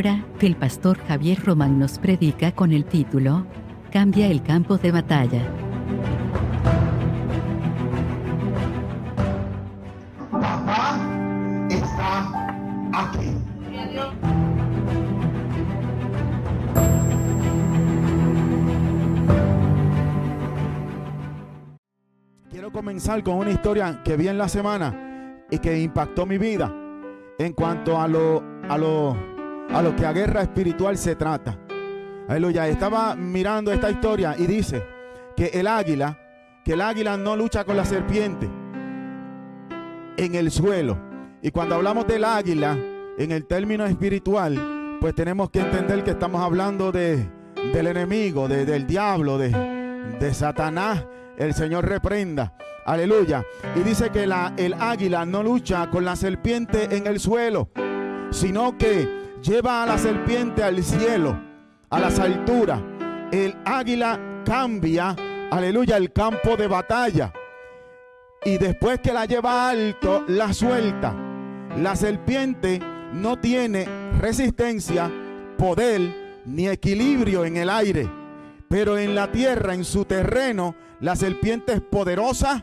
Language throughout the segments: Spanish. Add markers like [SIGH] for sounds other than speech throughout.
ahora que el pastor Javier Román nos predica con el título Cambia el campo de batalla. Papá está aquí. Quiero comenzar con una historia que vi en la semana y que impactó mi vida en cuanto a lo, a lo, a lo que a guerra espiritual se trata. Aleluya. Estaba mirando esta historia y dice que el águila, que el águila no lucha con la serpiente en el suelo. Y cuando hablamos del águila, en el término espiritual, pues tenemos que entender que estamos hablando de, del enemigo, de, del diablo, de, de Satanás. El Señor reprenda. Aleluya. Y dice que el águila no lucha con la serpiente en el suelo, sino que lleva a la serpiente al cielo, a las alturas. El águila cambia, aleluya, el campo de batalla. Y después que la lleva alto, la suelta. La serpiente no tiene resistencia, poder ni equilibrio en el aire. Pero en la tierra, en su terreno, la serpiente es poderosa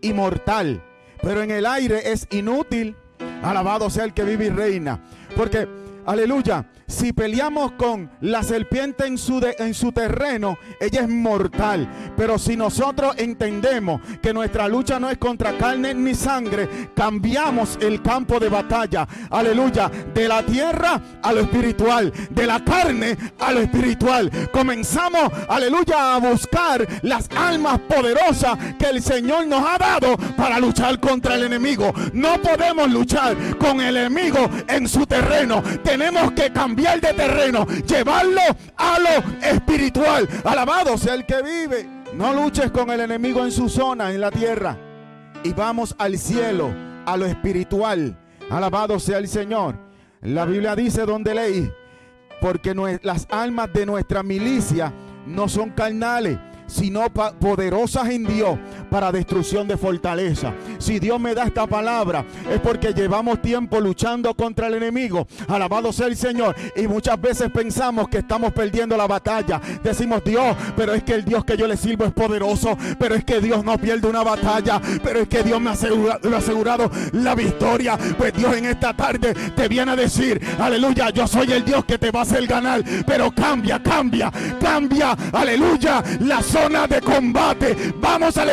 y mortal. Pero en el aire es inútil. Alabado sea el que vive y reina. Porque, aleluya, si peleamos con la serpiente en su, de, en su terreno, ella es mortal. Pero si nosotros entendemos que nuestra lucha no es contra carne ni sangre, cambiamos el campo de batalla. Aleluya. De la tierra a lo espiritual. De la carne a lo espiritual. Comenzamos, aleluya, a buscar las almas poderosas que el Señor nos ha dado para luchar contra el enemigo. No podemos luchar con el enemigo en su terreno. Tenemos que cambiar de terreno, llevarlo a lo espiritual. Alabado sea el que vive. No luches con el enemigo en su zona, en la tierra. Y vamos al cielo, a lo espiritual. Alabado sea el Señor. La Biblia dice donde leí, porque las almas de nuestra milicia no son carnales sino poderosas en Dios para destrucción de fortaleza. Si Dios me da esta palabra es porque llevamos tiempo luchando contra el enemigo. Alabado sea el Señor. Y muchas veces pensamos que estamos perdiendo la batalla. Decimos Dios, pero es que el Dios que yo le sirvo es poderoso. Pero es que Dios no pierde una batalla. Pero es que Dios me ha asegurado, asegurado la victoria. Pues Dios en esta tarde te viene a decir, aleluya, yo soy el Dios que te va a hacer ganar. Pero cambia, cambia, cambia, aleluya. La de combate. Vamos al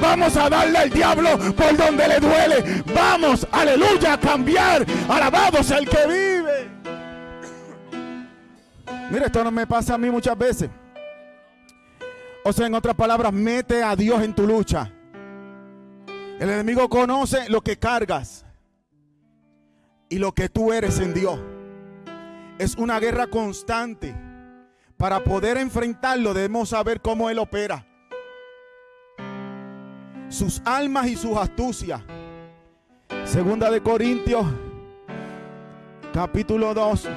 Vamos a darle al diablo por donde le duele. Vamos, aleluya, a cambiar. Alabado sea el que vive. Mira, esto no me pasa a mí muchas veces. O sea, en otras palabras, mete a Dios en tu lucha. El enemigo conoce lo que cargas y lo que tú eres en Dios. Es una guerra constante. Para poder enfrentarlo debemos saber cómo Él opera. Sus almas y sus astucias. Segunda de Corintios, capítulo 2,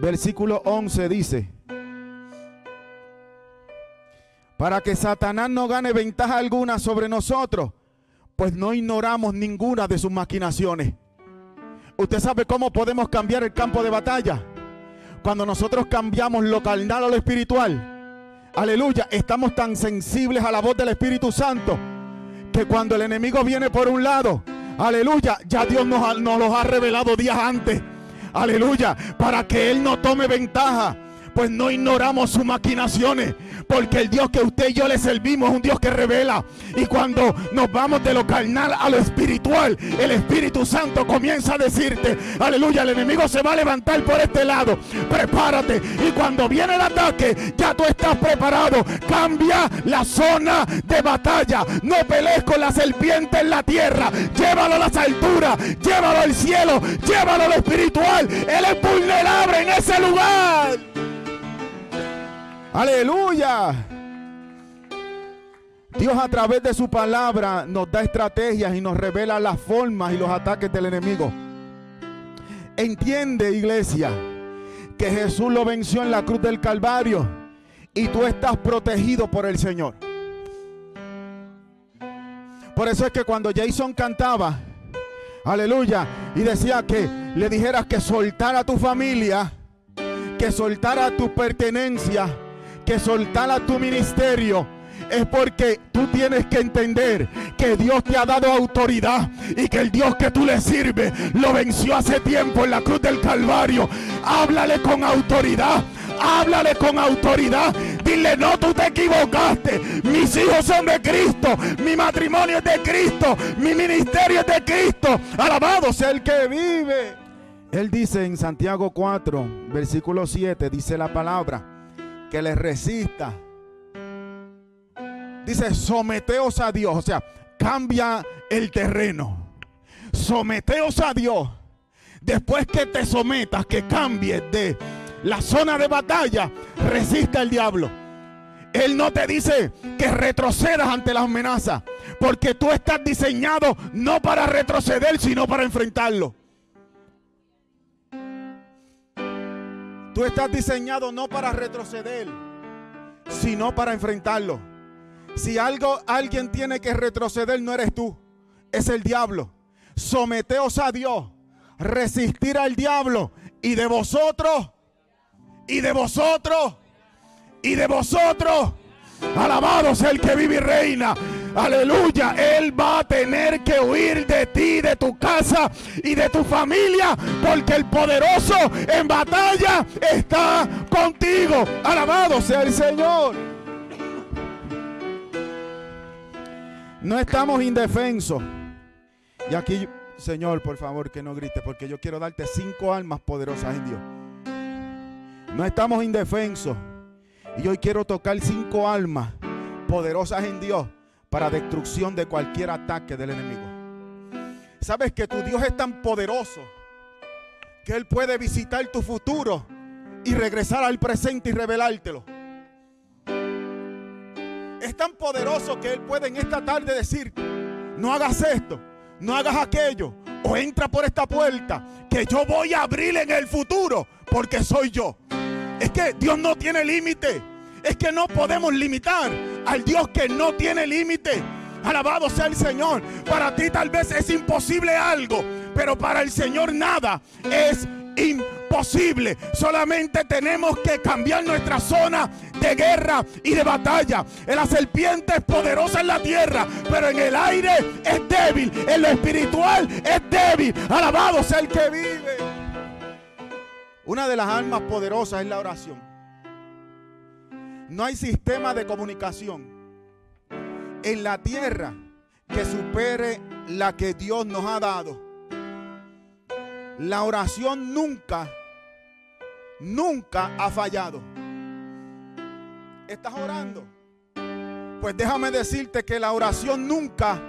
versículo 11 dice, para que Satanás no gane ventaja alguna sobre nosotros, pues no ignoramos ninguna de sus maquinaciones. ¿Usted sabe cómo podemos cambiar el campo de batalla? Cuando nosotros cambiamos lo carnal a lo espiritual, aleluya, estamos tan sensibles a la voz del Espíritu Santo que cuando el enemigo viene por un lado, aleluya, ya Dios nos, los ha revelado días antes. Aleluya, para que Él no tome ventaja pues no ignoramos sus maquinaciones. Porque el Dios que usted y yo le servimos es un Dios que revela. Y cuando nos vamos de lo carnal a lo espiritual, el Espíritu Santo comienza a decirte, aleluya, el enemigo se va a levantar por este lado. Prepárate. Y cuando viene el ataque, ya tú estás preparado. Cambia la zona de batalla. No pelees con la serpiente en la tierra. Llévalo a las alturas. Llévalo al cielo. Llévalo a lo espiritual. Él es vulnerable en ese lugar. Aleluya. Dios a través de su palabra nos da estrategias y nos revela las formas y los ataques del enemigo. Entiende, iglesia, que Jesús lo venció en la cruz del Calvario y tú estás protegido por el Señor. Por eso es que cuando Jason cantaba, Aleluya. Y decía que le dijeras que soltara tu familia, que soltara tu pertenencia, que soltara tu ministerio es porque tú tienes que entender que Dios te ha dado autoridad y que el Dios que tú le sirves lo venció hace tiempo en la cruz del Calvario. Háblale con autoridad. Háblale con autoridad. Dile, no, tú te equivocaste. Mis hijos son de Cristo. Mi matrimonio es de Cristo. Mi ministerio es de Cristo. Alabado sea el que vive. Él dice en Santiago 4, versículo 7, dice la palabra, que le resista Dice, someteos a Dios. O sea, cambia el terreno. Someteos a Dios. Después que te sometas, que cambies de la zona de batalla, resista al diablo. Él no te dice que retrocedas ante las amenazas, porque tú estás diseñado no para retroceder, sino para enfrentarlo. Tú estás diseñado no para retroceder, sino para enfrentarlo. Si algo alguien tiene que retroceder, no eres tú, es el diablo. Someteos a Dios, resistir al diablo y de vosotros, y de vosotros, y de vosotros. Alabado sea el que vive y reina. Aleluya. Él va a tener que huir de ti, de tu casa y de tu familia. Porque el poderoso en batalla está contigo. Alabado sea el Señor. No estamos indefensos. Y aquí, Señor, por favor, que no grites, porque yo quiero darte cinco almas poderosas en Dios. No estamos indefensos. Y hoy quiero tocar cinco almas poderosas en Dios para destrucción de cualquier ataque del enemigo. Sabes que tu Dios es tan poderoso que Él puede visitar tu futuro y regresar al presente y revelártelo es tan poderoso que Él puede en esta tarde decir, no hagas esto, no hagas aquello, o entra por esta puerta, que yo voy a abrir en el futuro, porque soy yo. Es que Dios no tiene límite. Es que no podemos limitar al Dios que no tiene límite. Alabado sea el Señor. Para ti tal vez es imposible algo, pero para el Señor nada es imposible. Solamente tenemos que cambiar nuestra zona de guerra y de batalla. La serpiente es poderosa en la tierra, pero en el aire es débil. En lo espiritual es débil. Alabado sea el que vive. Una de las armas poderosas es la oración. No hay sistema de comunicación en la tierra que supere la que Dios nos ha dado. La oración nunca, nunca ha fallado. ¿Estás orando? Pues déjame decirte que la oración nunca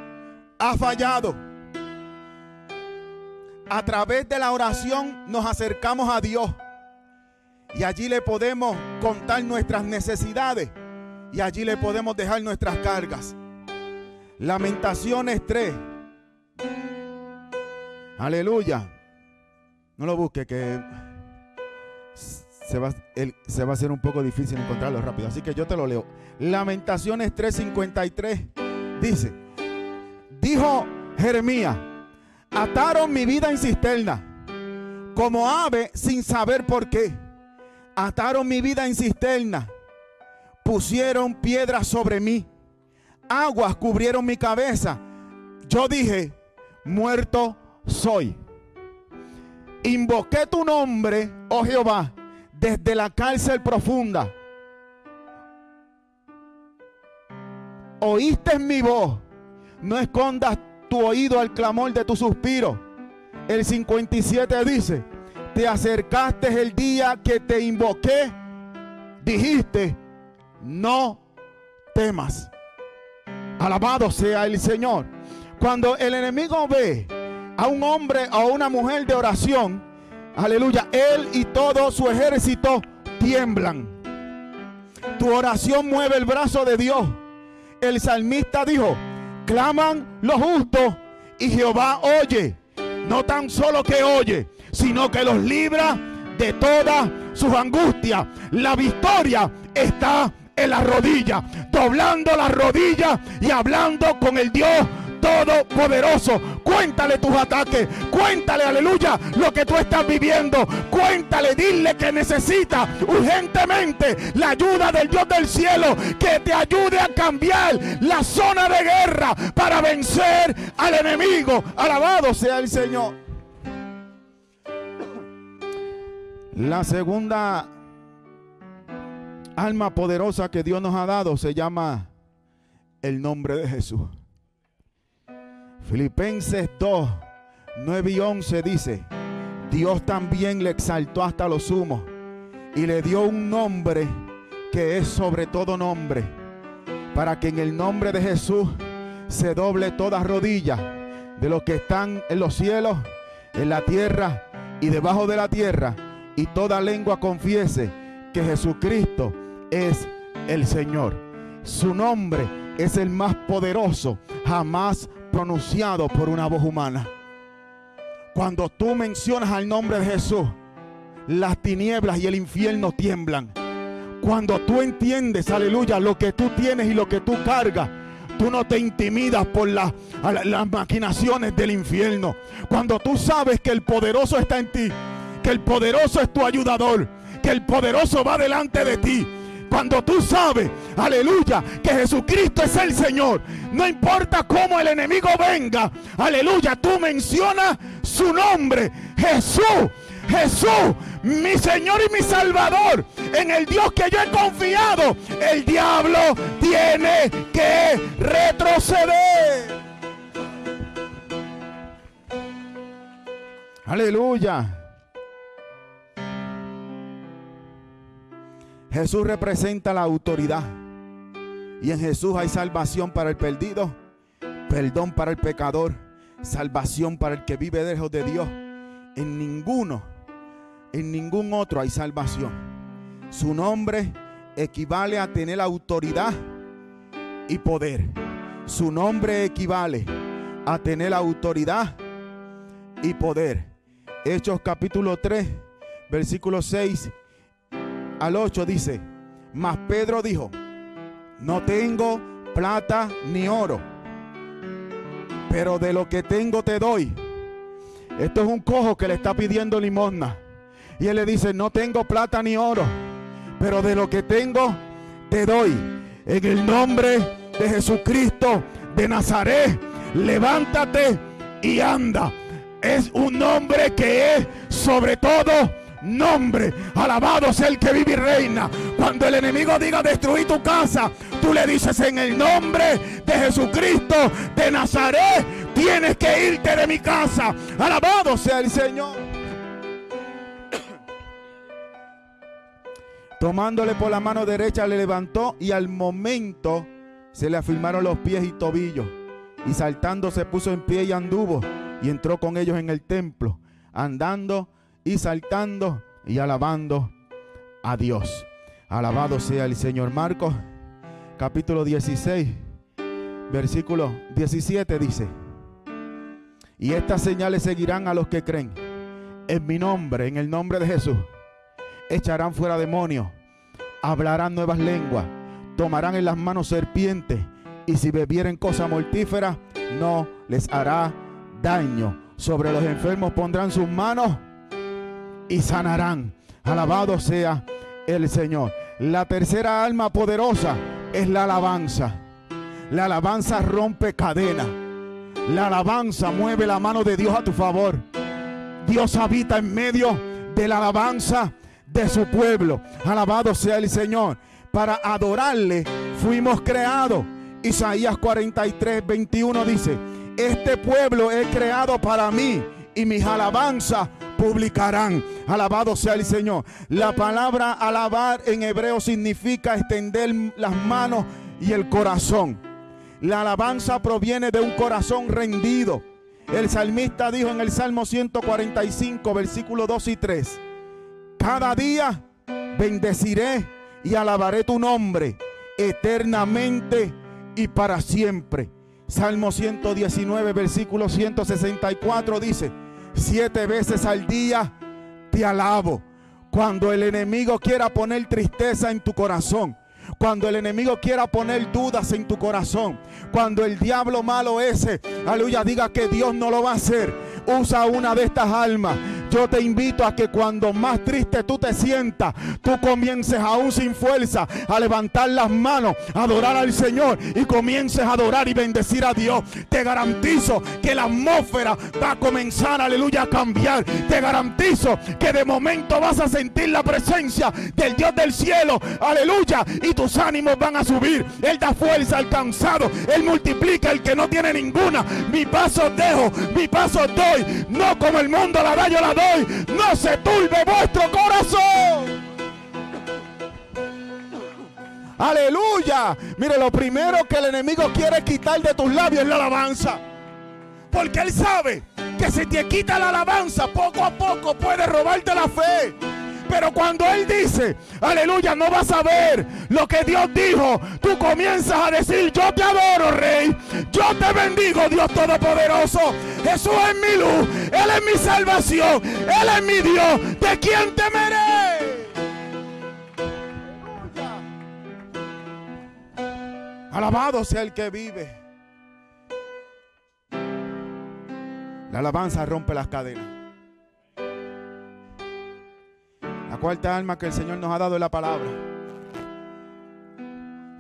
ha fallado. A través de la oración nos acercamos a Dios. Y allí le podemos contar nuestras necesidades. Y allí le podemos dejar nuestras cargas. Lamentaciones 3. Aleluya. No lo busque que se va, se va a hacer un poco difícil encontrarlo rápido. Así que yo te lo leo. Lamentaciones 3:53 dice, dijo Jeremías, ataron mi vida en cisterna, como ave sin saber por qué. Ataron mi vida en cisterna, pusieron piedras sobre mí, aguas cubrieron mi cabeza. Yo dije, muerto soy. Invoqué tu nombre, oh Jehová, desde la cárcel profunda. Oíste mi voz. No escondas tu oído al clamor de tu suspiro. El 57 dice, te acercaste el día que te invoqué. Dijiste, no temas. Alabado sea el Señor. Cuando el enemigo ve a un hombre o a una mujer de oración, aleluya, él y todo su ejército tiemblan. Tu oración mueve el brazo de Dios. El salmista dijo, claman los justos y Jehová oye. No tan solo que oye, sino que los libra de todas sus angustias. La victoria está en la rodilla, doblando la rodilla y hablando con el Dios Todopoderoso. Cuéntale tus ataques. Cuéntale, aleluya, lo que tú estás viviendo. Cuéntale, dile que necesita urgentemente la ayuda del Dios del cielo que te ayude a cambiar la zona de guerra para vencer al enemigo. Alabado sea el Señor. La segunda alma poderosa que Dios nos ha dado se llama el nombre de Jesús. Filipenses 2, 9 y 11 dice, Dios también le exaltó hasta lo sumo y le dio un nombre que es sobre todo nombre, para que en el nombre de Jesús se doble toda rodilla de los que están en los cielos, en la tierra y debajo de la tierra, y toda lengua confiese que Jesucristo es el Señor. Su nombre es el más poderoso jamás pronunciado por una voz humana. Cuando tú mencionas al nombre de Jesús, las tinieblas y el infierno tiemblan. Cuando tú entiendes, aleluya, lo que tú tienes y lo que tú cargas, tú no te intimidas por las maquinaciones del infierno. Cuando tú sabes que el poderoso está en ti, que el poderoso es tu ayudador, que el poderoso va delante de ti. Cuando tú sabes, aleluya, que Jesucristo es el Señor, no importa cómo el enemigo venga, aleluya, tú mencionas su nombre, Jesús. Jesús, mi Señor y mi Salvador, en el Dios que yo he confiado, el diablo tiene que retroceder. Aleluya. Jesús representa la autoridad. Y en Jesús hay salvación para el perdido, perdón para el pecador, salvación para el que vive lejos de Dios. En ninguno, en ningún otro hay salvación. Su nombre equivale a tener autoridad y poder. Su nombre equivale a tener autoridad y poder. Hechos capítulo 3, versículo 6 al 8 dice, mas Pedro dijo, no tengo plata ni oro, pero de lo que tengo te doy. Esto es un cojo que le está pidiendo limosna. Y él le dice, no tengo plata ni oro, pero de lo que tengo te doy. En el nombre de Jesucristo de Nazaret, levántate y anda. Es un nombre que es sobre todo nombre. Alabado sea el que vive y reina. Cuando el enemigo diga destruir tu casa, tú le dices en el nombre de Jesucristo de Nazaret, tienes que irte de mi casa. Alabado sea el Señor. [COUGHS] Tomándole por la mano derecha le levantó y al momento se le afirmaron los pies y tobillos. Y saltando se puso en pie y anduvo y entró con ellos en el templo, andando y saltando y alabando a Dios. Alabado sea el Señor. Marcos capítulo 16, versículo 17 dice, y estas señales seguirán a los que creen. En mi nombre, en el nombre de Jesús, echarán fuera demonios, hablarán nuevas lenguas, tomarán en las manos serpientes, y si bebieren cosa mortífera, no les hará daño. Sobre los enfermos pondrán sus manos y sanarán. Alabado sea el Señor. La tercera alma poderosa es la alabanza. La alabanza rompe cadena. La alabanza mueve la mano de Dios a tu favor. Dios habita en medio de la alabanza de su pueblo. Alabado sea el Señor. Para adorarle fuimos creados. Isaías 43, 21 dice, este pueblo es creado para mí y mis alabanzas publicarán. Alabado sea el Señor. La palabra alabar en hebreo significa extender las manos y el corazón. La alabanza proviene de un corazón rendido. El salmista dijo en el Salmo 145, versículos 2 y 3, cada día bendeciré y alabaré tu nombre eternamente y para siempre. Salmo 119, versículo 164 dice, siete veces al día te alabo. Cuando el enemigo quiera poner tristeza en tu corazón, Cuando el enemigo quiera poner dudas en tu corazón. Cuando el diablo malo ese, aleluya, diga que Dios no lo va a hacer. Usa una de estas almas yo te invito a que cuando más triste tú te sientas, tú comiences aún sin fuerza a levantar las manos, a adorar al Señor y comiences a adorar y bendecir a Dios. Te garantizo que la atmósfera va a comenzar, aleluya, a cambiar. Te garantizo que de momento vas a sentir la presencia del Dios del cielo, aleluya, y tus ánimos van a subir. Él da fuerza al cansado, Él multiplica el que no tiene ninguna. Mi paso dejo, mi paso doy, no como el mundo la da, yo la doy no se turbe vuestro corazón. Aleluya. Mire, lo primero que el enemigo quiere quitar de tus labios es la alabanza. Porque él sabe que si te quita la alabanza, poco a poco puede robarte la fe. Pero cuando Él dice, aleluya, no vas a ver lo que Dios dijo, tú comienzas a decir, yo te adoro, Rey. Yo te bendigo, Dios Todopoderoso. Jesús es mi luz, Él es mi salvación, Él es mi Dios. ¿De quién temeré? Alabado sea el que vive. La alabanza rompe las cadenas. Cuarta alma que el Señor nos ha dado es la palabra.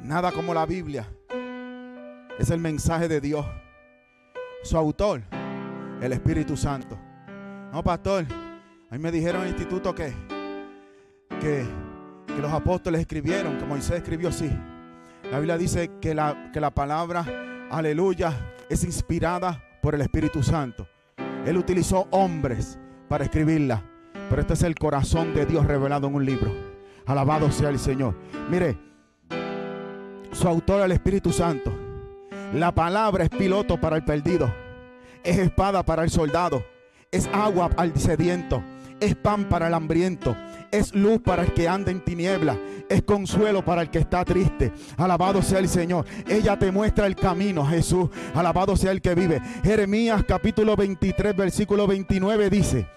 Nada como la Biblia. Es el mensaje de Dios. Su autor, el Espíritu Santo. No, pastor. A mí me dijeron en el instituto que, que, los apóstoles escribieron, que Moisés escribió así. La Biblia dice que la, que la palabra, aleluya, es inspirada por el Espíritu Santo. Él utilizó hombres para escribirla. Pero este es el corazón de Dios revelado en un libro. Alabado sea el Señor. Mire, su autor el Espíritu Santo. La palabra es piloto para el perdido. Es espada para el soldado. Es agua al sediento. Es pan para el hambriento es luz para el que anda en tiniebla, es consuelo para el que está triste. Alabado sea el Señor. Ella te muestra el camino, Jesús. Alabado sea el que vive. Jeremías capítulo 23, versículo 29 dice,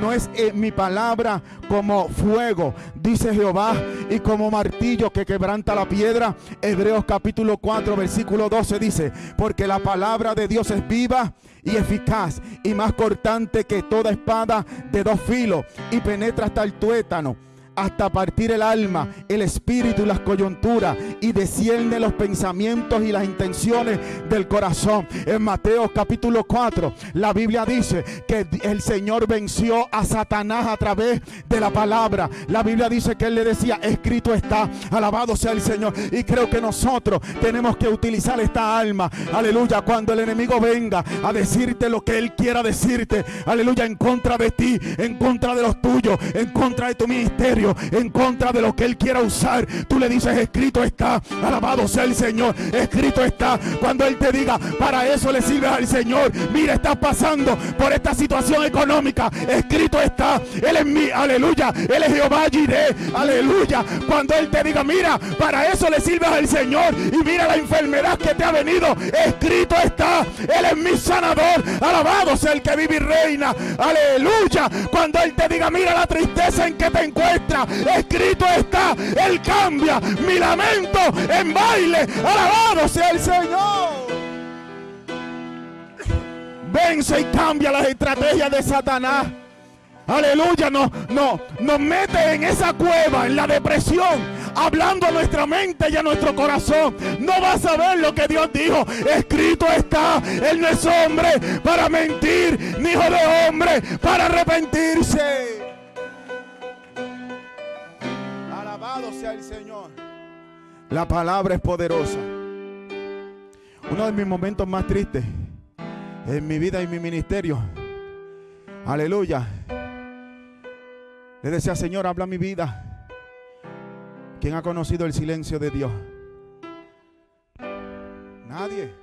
no es eh, mi palabra como fuego, dice Jehová, y como martillo que quebranta la piedra. Hebreos capítulo 4, versículo 12 dice, porque la palabra de Dios es viva y eficaz y más cortante que toda espada de dos filos y penetra hasta el tuétano hasta partir el alma, el espíritu y las coyunturas y desciende los pensamientos y las intenciones del corazón. En Mateo capítulo 4, la Biblia dice que el Señor venció a Satanás a través de la palabra. La Biblia dice que él le decía, escrito está, alabado sea el Señor. Y creo que nosotros tenemos que utilizar esta alma, aleluya, cuando el enemigo venga a decirte lo que él quiera decirte, aleluya, en contra de ti, en contra de los tuyos, en contra de tu ministerio en contra de lo que Él quiera usar, tú le dices, escrito está, alabado sea el Señor, escrito está. Cuando Él te diga, para eso le sirve al Señor, mira, estás pasando por esta situación económica, escrito está, Él es mi, aleluya, Él es Jehová Jireh, aleluya. Cuando Él te diga, mira, para eso le sirve al Señor y mira la enfermedad que te ha venido, escrito está, Él es mi sanador, alabado sea el que vive y reina, aleluya. Cuando Él te diga, mira la tristeza en que te encuentras, Escrito está, Él cambia mi lamento en baile. Alabado sea el Señor. Vence y cambia las estrategias de Satanás. Aleluya, no, no, nos mete en esa cueva, en la depresión, hablando a nuestra mente y a nuestro corazón. No vas a ver lo que Dios dijo. Escrito está, Él no es hombre para mentir, ni hijo de hombre para arrepentirse. Sea el Señor. La palabra es poderosa. Uno de mis momentos más tristes en mi vida y mi ministerio. Aleluya. Le decía, Señor, habla mi vida. ¿Quién ha conocido el silencio de Dios? Nadie.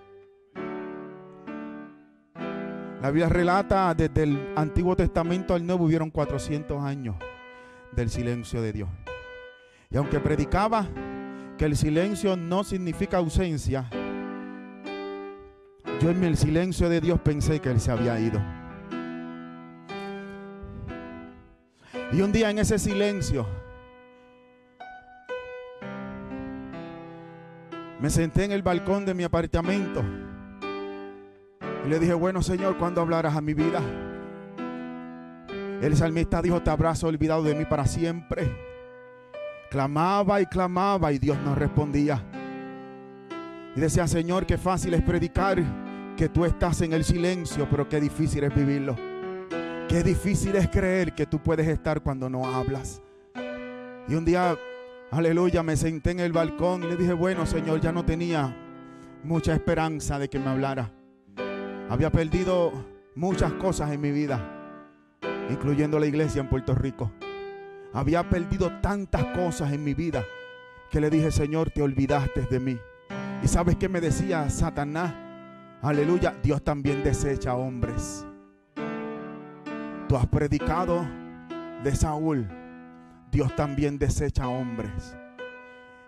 La Biblia relata desde el Antiguo Testamento al Nuevo hubieron 400 años del silencio de Dios. Y aunque predicaba que el silencio no significa ausencia, yo en el silencio de Dios pensé que Él se había ido. Y un día en ese silencio, Me senté en el balcón de mi apartamento y le dije, bueno Señor, ¿cuándo hablarás a mi vida? El salmista dijo, te habrás olvidado de mí para siempre. Clamaba y clamaba y Dios no respondía. Y decía, Señor, qué fácil es predicar que tú estás en el silencio, pero qué difícil es vivirlo. Qué difícil es creer que tú puedes estar cuando no hablas. Y un día, aleluya, me senté en el balcón y le dije, bueno, Señor, ya no tenía mucha esperanza de que me hablara. Había perdido muchas cosas en mi vida, incluyendo la iglesia en Puerto Rico. Había perdido tantas cosas en mi vida que le dije, Señor, te olvidaste de mí. Y sabes qué me decía Satanás? Aleluya, Dios también desecha hombres. Tú has predicado de Saúl. Dios también desecha hombres.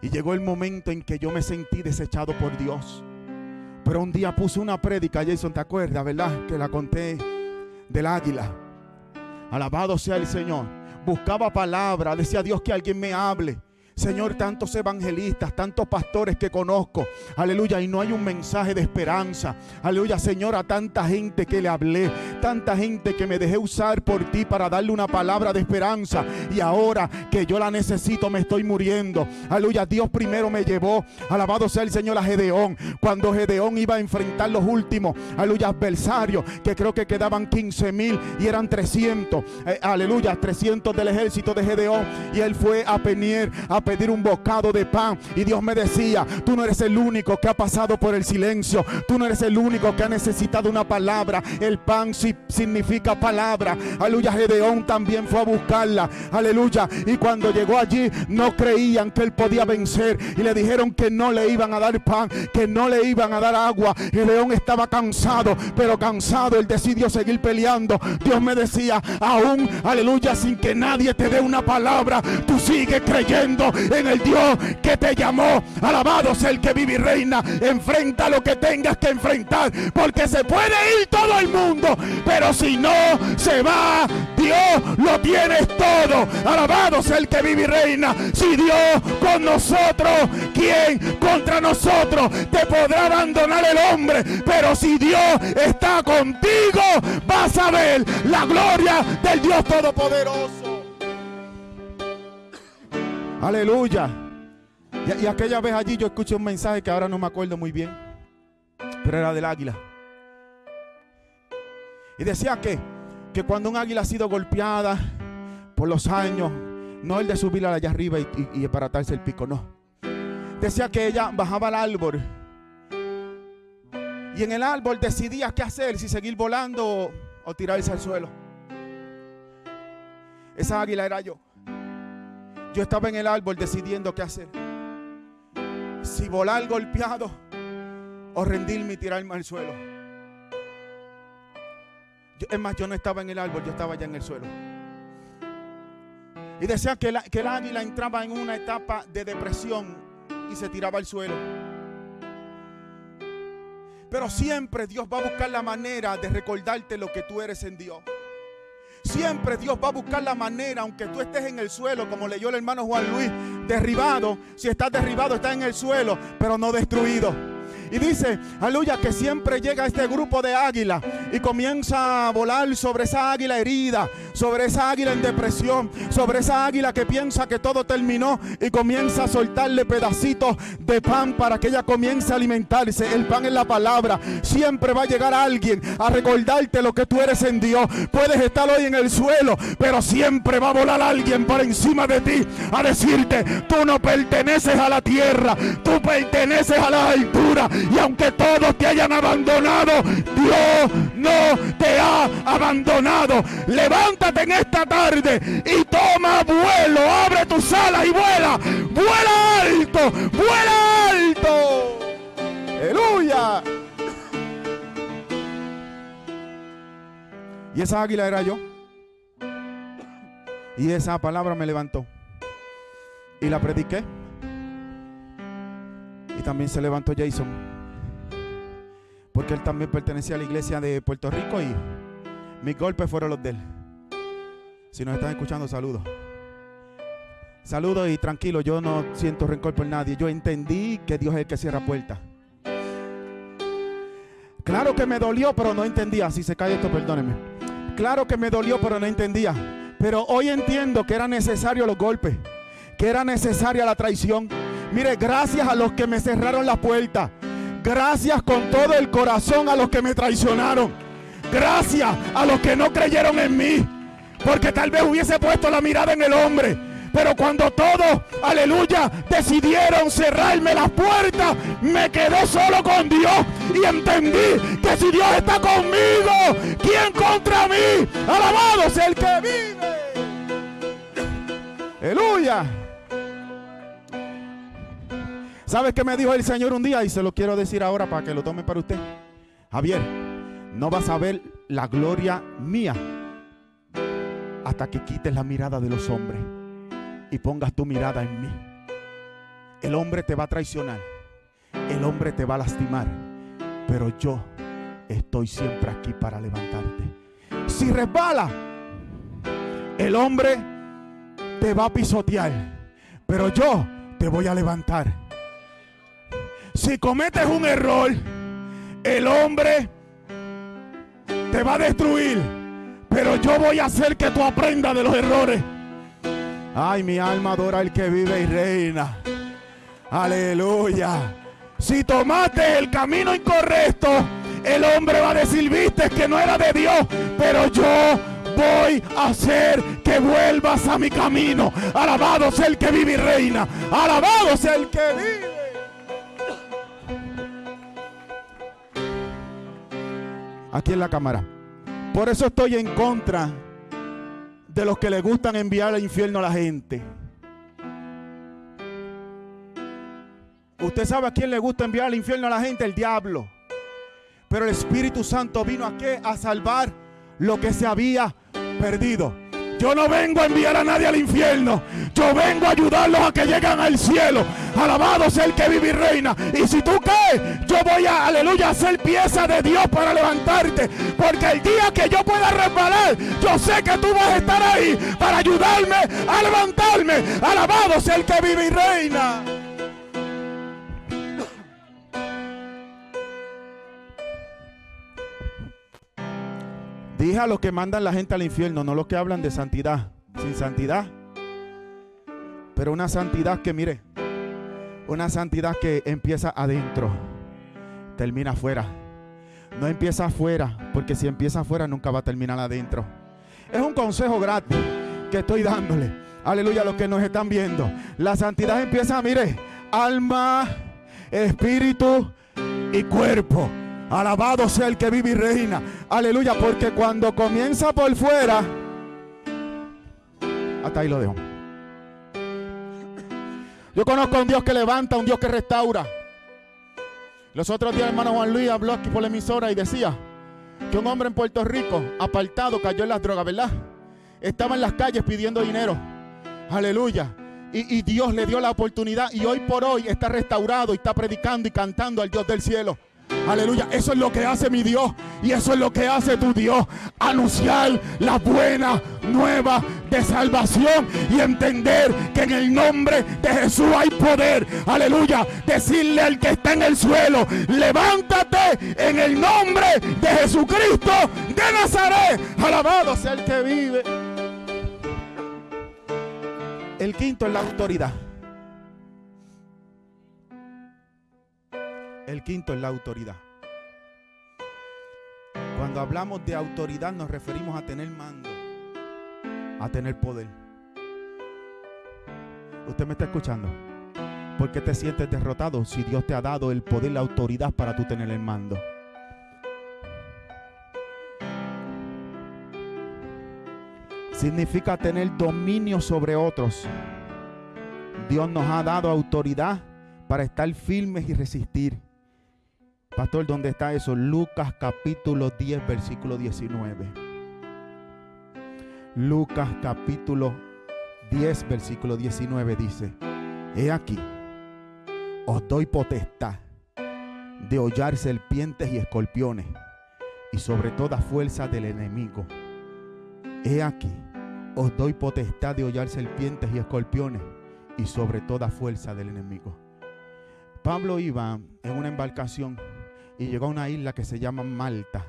Y llegó el momento en que yo me sentí desechado por Dios. Pero un día puse una prédica, Jason, ¿te acuerdas, verdad? Que la conté del águila. Alabado sea el Señor. Buscaba palabra, decía Dios que alguien me hable. Señor, tantos evangelistas, tantos pastores que conozco. Aleluya. Y no hay un mensaje de esperanza. Aleluya, Señor, a tanta gente que le hablé. Tanta gente que me dejé usar por ti para darle una palabra de esperanza. Y ahora que yo la necesito, me estoy muriendo. Aleluya. Dios primero me llevó. Alabado sea el Señor a Gedeón. Cuando Gedeón iba a enfrentar los últimos. Aleluya, adversarios. Que creo que quedaban 15 mil y eran 300. Eh, aleluya, 300 del ejército de Gedeón. Y él fue a Penier. A pedir un bocado de pan. Y Dios me decía, tú no eres el único que ha pasado por el silencio. Tú no eres el único que ha necesitado una palabra. El pan sí significa palabra. Aleluya, Gedeón también fue a buscarla. Aleluya. Y cuando llegó allí no creían que él podía vencer. Y le dijeron que no le iban a dar pan, que no le iban a dar agua. Gedeón estaba cansado, pero cansado él decidió seguir peleando. Dios me decía, aún, aleluya, sin que nadie te dé una palabra, tú sigues creyendo en el Dios que te llamó. Alabado sea el que vive y reina. Enfrenta lo que tengas que enfrentar. Porque se puede ir todo el mundo. Pero si no se va, Dios lo tienes todo. Alabado sea el que vive y reina. Si Dios con nosotros, ¿quién contra nosotros? Te podrá abandonar el hombre. Pero si Dios está contigo, vas a ver la gloria del Dios Todopoderoso. Aleluya. Y, aquella vez allí yo escuché un mensaje que ahora no me acuerdo muy bien, pero era del águila. Y decía que, que cuando un águila ha sido golpeada por los años, no el de subir allá arriba y, y, para atarse el pico, no. Decía que ella bajaba al árbol y en el árbol decidía qué hacer, si seguir volando o, o tirarse al suelo. Esa águila era yo. Yo estaba en el árbol decidiendo qué hacer. Si volar golpeado o rendirme y tirarme al suelo. es más, yo no estaba en el árbol, yo estaba ya en el suelo. Y decía que, que el águila entraba en una etapa de depresión y se tiraba al suelo. Pero siempre Dios va a buscar la manera de recordarte lo que tú eres en Dios. Siempre Dios va a buscar la manera, aunque tú estés en el suelo, como leyó el hermano Juan Luis, derribado. Si estás derribado, estás en el suelo, pero no destruido. Y dice, aleluya, que siempre llega este grupo de águila y comienza a volar sobre esa águila herida, sobre esa águila en depresión, sobre esa águila que piensa que todo terminó y comienza a soltarle pedacitos de pan para que ella comience a alimentarse. El pan es la palabra. Siempre va a llegar alguien a recordarte lo que tú eres en Dios. Puedes estar hoy en el suelo, pero siempre va a volar alguien por encima de ti a decirte, tú no perteneces a la tierra, tú perteneces a la altura y aunque todos te hayan abandonado, Dios no te ha abandonado. Levántate en esta tarde y toma vuelo. Abre tus alas y vuela. Vuela alto. Vuela alto. Aleluya. Y esa águila era yo. Y esa palabra me levantó. Y la prediqué. Y también se levantó Jason porque él también pertenecía a la iglesia de Puerto Rico y mis golpes fueron los de él. Si nos están escuchando, saludos. Saludos y tranquilo, yo no siento rencor por nadie. Yo entendí que Dios es el que cierra puertas. Claro que me dolió, pero no entendía. Si se cae esto, perdóneme. Claro que me dolió, pero no entendía. Pero hoy entiendo que era necesario los golpes, que era necesaria la traición. Mire, gracias a los que me cerraron la puerta. Gracias con todo el corazón a los que me traicionaron. Gracias a los que no creyeron en mí. Porque tal vez hubiese puesto la mirada en el hombre. Pero cuando todos, aleluya, decidieron cerrarme las puertas, me quedé solo con Dios y entendí que si Dios está conmigo, ¿quién contra mí? Alabado sea el que vive. Aleluya. ¿Sabes qué me dijo el Señor un día? Y se lo quiero decir ahora para que lo tome para usted. Javier, no vas a ver la gloria mía hasta que quites la mirada de los hombres y pongas tu mirada en mí. El hombre te va a traicionar, el hombre te va a lastimar, pero yo estoy siempre aquí para levantarte. Si resbala, el hombre te va a pisotear, pero yo te voy a levantar. Si cometes un error, el hombre te va a destruir, pero yo voy a hacer que tú aprendas de los errores. Ay, mi alma adora al que vive y reina. Aleluya. Si tomaste el camino incorrecto, el hombre va a decir, viste que no era de Dios, pero yo voy a hacer que vuelvas a mi camino. Alabado sea el que vive y reina. Alabado sea el que vive. Aquí en la cámara. Por eso estoy en contra de los que le gustan enviar al infierno a la gente. Usted sabe a quién le gusta enviar al infierno a la gente, el diablo. Pero el Espíritu Santo vino a? A salvar lo que se había perdido. Yo no vengo a enviar a nadie al infierno. Yo vengo a ayudarlos a que lleguen al cielo. Alabado sea el que vive y reina. Y si tú caes, yo voy a, aleluya, a ser pieza de Dios para levantarte. Porque el día que yo pueda resbalar, yo sé que tú vas a estar ahí para ayudarme a levantarme. Alabado sea el que vive y reina. Dije a que mandan la gente al infierno, no los que hablan de santidad. Sin santidad. Pero una santidad que, mire, una santidad que empieza adentro, termina afuera. No empieza afuera, porque si empieza afuera nunca va a terminar adentro. Es un consejo gratis que estoy dándole. Aleluya a los que nos están viendo. La santidad empieza, mire, alma, espíritu y cuerpo. Alabado sea el que vive y reina. Aleluya, porque cuando comienza por fuera, hasta ahí lo dejo. Yo conozco a un Dios que levanta, un Dios que restaura. Los otros días, hermano Juan Luis habló aquí por la emisora y decía que un hombre en Puerto Rico, apartado, cayó en las drogas, ¿verdad? Estaba en las calles pidiendo dinero. Aleluya. Y, y Dios le dio la oportunidad y hoy por hoy está restaurado y está predicando y cantando al Dios del cielo. Aleluya. Eso es lo que hace mi Dios. Y eso es lo que hace tu Dios. Anunciar la buena nueva de salvación. Y entender que en el nombre de Jesús hay poder. Aleluya. Decirle al que está en el suelo. Levántate en el nombre de Jesucristo de Nazaret. Alabado sea el que vive. El quinto es la autoridad. El quinto es la autoridad. Cuando hablamos de autoridad nos referimos a tener mando, a tener poder. ¿Usted me está escuchando? ¿Por qué te sientes derrotado si Dios te ha dado el poder, la autoridad para tú tener el mando? Significa tener dominio sobre otros. Dios nos ha dado autoridad para estar firmes y resistir. Pastor, ¿dónde está eso? Lucas capítulo 10, versículo 19. Lucas capítulo 10, versículo 19 dice, He aquí, os doy potestad de hollar serpientes y escorpiones y sobre toda fuerza del enemigo. He aquí, os doy potestad de hollar serpientes y escorpiones y sobre toda fuerza del enemigo. Pablo iba en una embarcación y llegó a una isla que se llama Malta.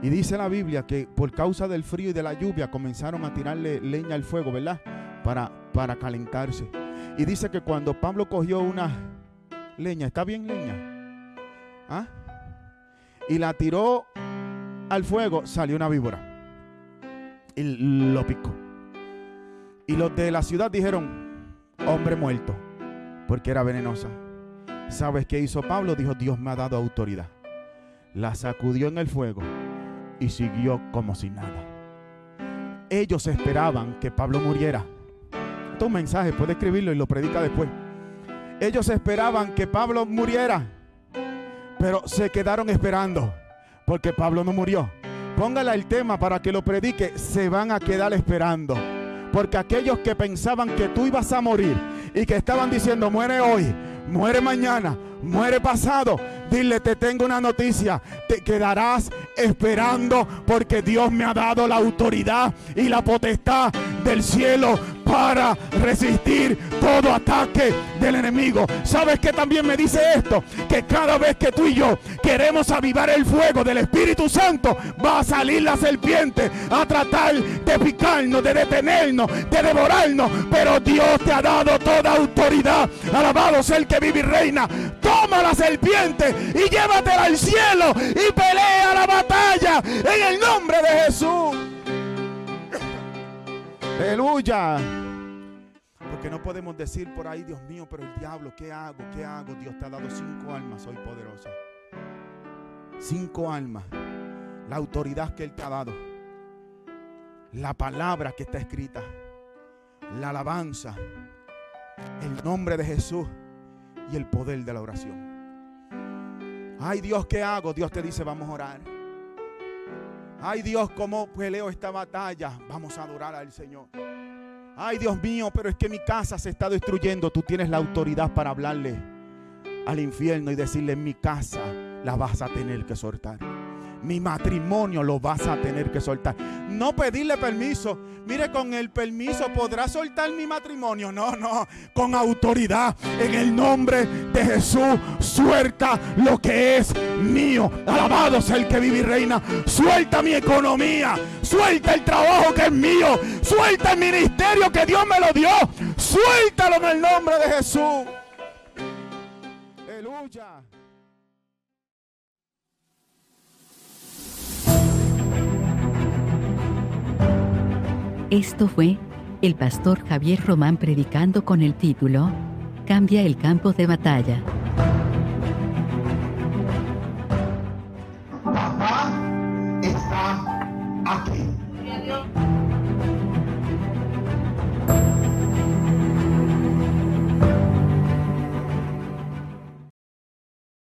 Y dice la Biblia que por causa del frío y de la lluvia comenzaron a tirarle leña al fuego, ¿verdad? Para, para calentarse. Y dice que cuando Pablo cogió una leña, ¿está bien leña? ¿Ah? Y la tiró al fuego, salió una víbora. Y lo picó. Y los de la ciudad dijeron, hombre muerto, porque era venenosa. ¿Sabes qué hizo Pablo? Dijo, Dios me ha dado autoridad. La sacudió en el fuego y siguió como si nada. Ellos esperaban que Pablo muriera. Este un mensaje, puede escribirlo y lo predica después. Ellos esperaban que Pablo muriera, pero se quedaron esperando porque Pablo no murió. Póngala el tema para que lo predique, se van a quedar esperando. Porque aquellos que pensaban que tú ibas a morir y que estaban diciendo, muere hoy, muere mañana, muere pasado, dile, te tengo una noticia, te quedarás esperando porque Dios me ha dado la autoridad y la potestad del cielo para resistir todo ataque del enemigo. ¿Sabes que también me dice esto? Que cada vez que tú y yo queremos avivar el fuego del Espíritu Santo, va a salir la serpiente a tratar de picarnos, de detenernos, de devorarnos. Pero Dios te ha dado toda autoridad. Alabado sea el que vive y reina. Toma la serpiente y llévatela al cielo y pelea la batalla en el nombre de Jesús. Aleluya. Porque no podemos decir por ahí, Dios mío, pero el diablo, ¿qué hago? ¿Qué hago? Dios te ha dado cinco almas, soy poderosa. Cinco almas. La autoridad que Él te ha dado. La palabra que está escrita. La alabanza. El nombre de Jesús. Y el poder de la oración. Ay Dios, ¿qué hago? Dios te dice, vamos a orar. Ay Dios, ¿cómo peleo esta batalla? Vamos a adorar al Señor. Ay Dios mío, pero es que mi casa se está destruyendo. Tú tienes la autoridad para hablarle al infierno y decirle, en mi casa la vas a tener que soltar mi matrimonio lo vas a tener que soltar. No pedirle permiso. Mire, con el permiso podrá soltar mi matrimonio. No, no. Con autoridad. En el nombre de Jesús, suelta lo que es mío. Alabado sea el que vive y reina. Suelta mi economía. Suelta el trabajo que es mío. Suelta el ministerio que Dios me lo dio. Suéltalo en el nombre de Jesús. Aleluya. Esto fue el pastor Javier Román predicando con el título Cambia el campo de batalla.